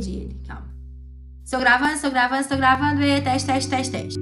perdi ele, calma. Estou gravando, estou gravando, estou gravando. E teste, teste, teste, teste.